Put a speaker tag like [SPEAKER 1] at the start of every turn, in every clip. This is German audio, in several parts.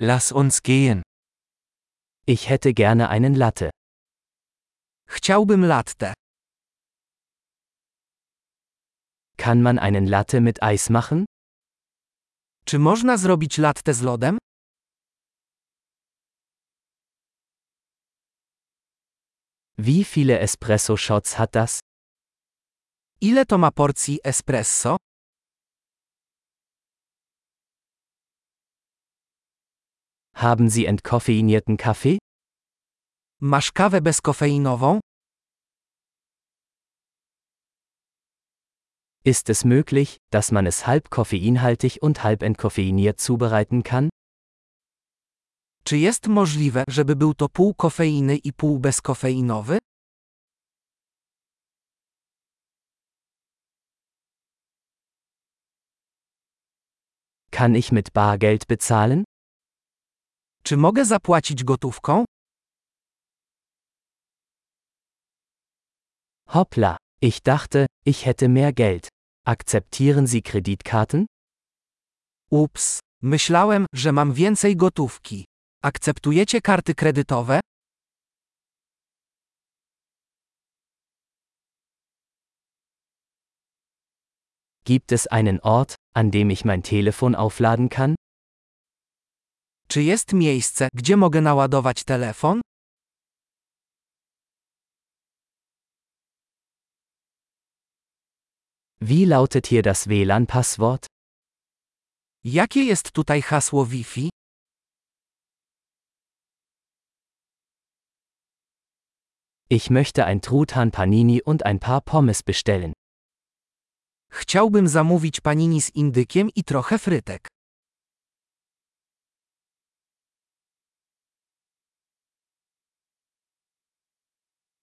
[SPEAKER 1] Lass uns gehen.
[SPEAKER 2] Ich hätte gerne einen Latte.
[SPEAKER 1] Chciałbym latte.
[SPEAKER 2] Kann man einen Latte mit Eis machen?
[SPEAKER 1] Czy można zrobić latte z lodem?
[SPEAKER 2] Wie viele Espresso-Shots hat das?
[SPEAKER 1] Ile to ma porcji espresso?
[SPEAKER 2] Haben Sie entkoffeinierten Kaffee?
[SPEAKER 1] Masz kawę bezkofeinową?
[SPEAKER 2] Ist es möglich, dass man es halb koffeinhaltig und halb entkoffeiniert zubereiten kann?
[SPEAKER 1] Czy jest możliwe, żeby był to pół kofeiny i pół bezkofeinowy?
[SPEAKER 2] Kann ich mit Bargeld bezahlen?
[SPEAKER 1] Czy mogę zapłacić gotówką?
[SPEAKER 2] Hoppla, ich dachte, ich hätte mehr Geld. Akzeptieren Sie Kreditkarten?
[SPEAKER 1] Ups, myślałem, że mam więcej gotówki. Akceptujecie karty kredytowe?
[SPEAKER 2] Gibt es einen Ort, an dem ich mein Telefon aufladen kann?
[SPEAKER 1] Czy jest miejsce, gdzie mogę naładować telefon?
[SPEAKER 2] Wie lautet hier das WLAN-Passwort?
[SPEAKER 1] Jakie jest tutaj hasło Wi-Fi?
[SPEAKER 2] Ich möchte ein Truthahn Panini und ein paar Pommes bestellen.
[SPEAKER 1] Chciałbym zamówić panini z indykiem i trochę frytek.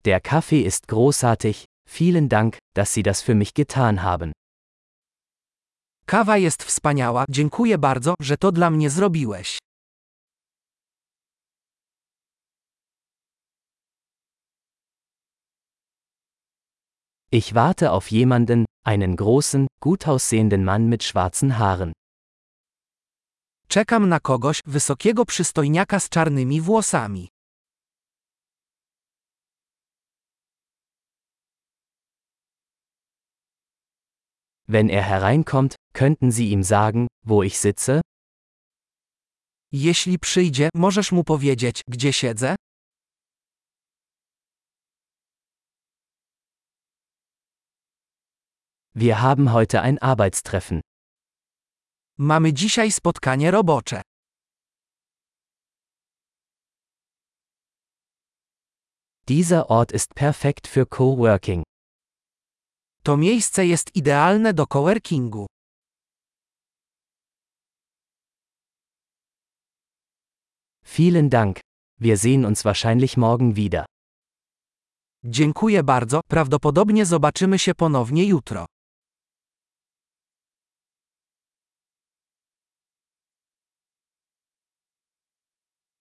[SPEAKER 2] Der Kaffee ist großartig, vielen Dank, dass Sie das für mich getan haben.
[SPEAKER 1] Kawa jest wspaniała, dziękuję bardzo, że to dla mnie zrobiłeś.
[SPEAKER 2] Ich warte auf jemanden, einen großen, gut aussehenden Mann mit schwarzen Haaren.
[SPEAKER 1] Czekam na kogoś, wysokiego przystojniaka z czarnymi włosami.
[SPEAKER 2] Wenn er hereinkommt, könnten Sie ihm sagen, wo ich sitze?
[SPEAKER 1] Jeśli przyjdzie, możesz mu powiedzieć, gdzie siedzę?
[SPEAKER 2] Wir haben heute ein Arbeitstreffen.
[SPEAKER 1] Mamy dzisiaj spotkanie robocze.
[SPEAKER 2] Dieser Ort ist perfekt für Coworking.
[SPEAKER 1] To miejsce jest idealne do coworkingu.
[SPEAKER 2] Vielen Dank. Wir sehen uns wahrscheinlich morgen wieder.
[SPEAKER 1] Dziękuję bardzo, prawdopodobnie zobaczymy się ponownie jutro.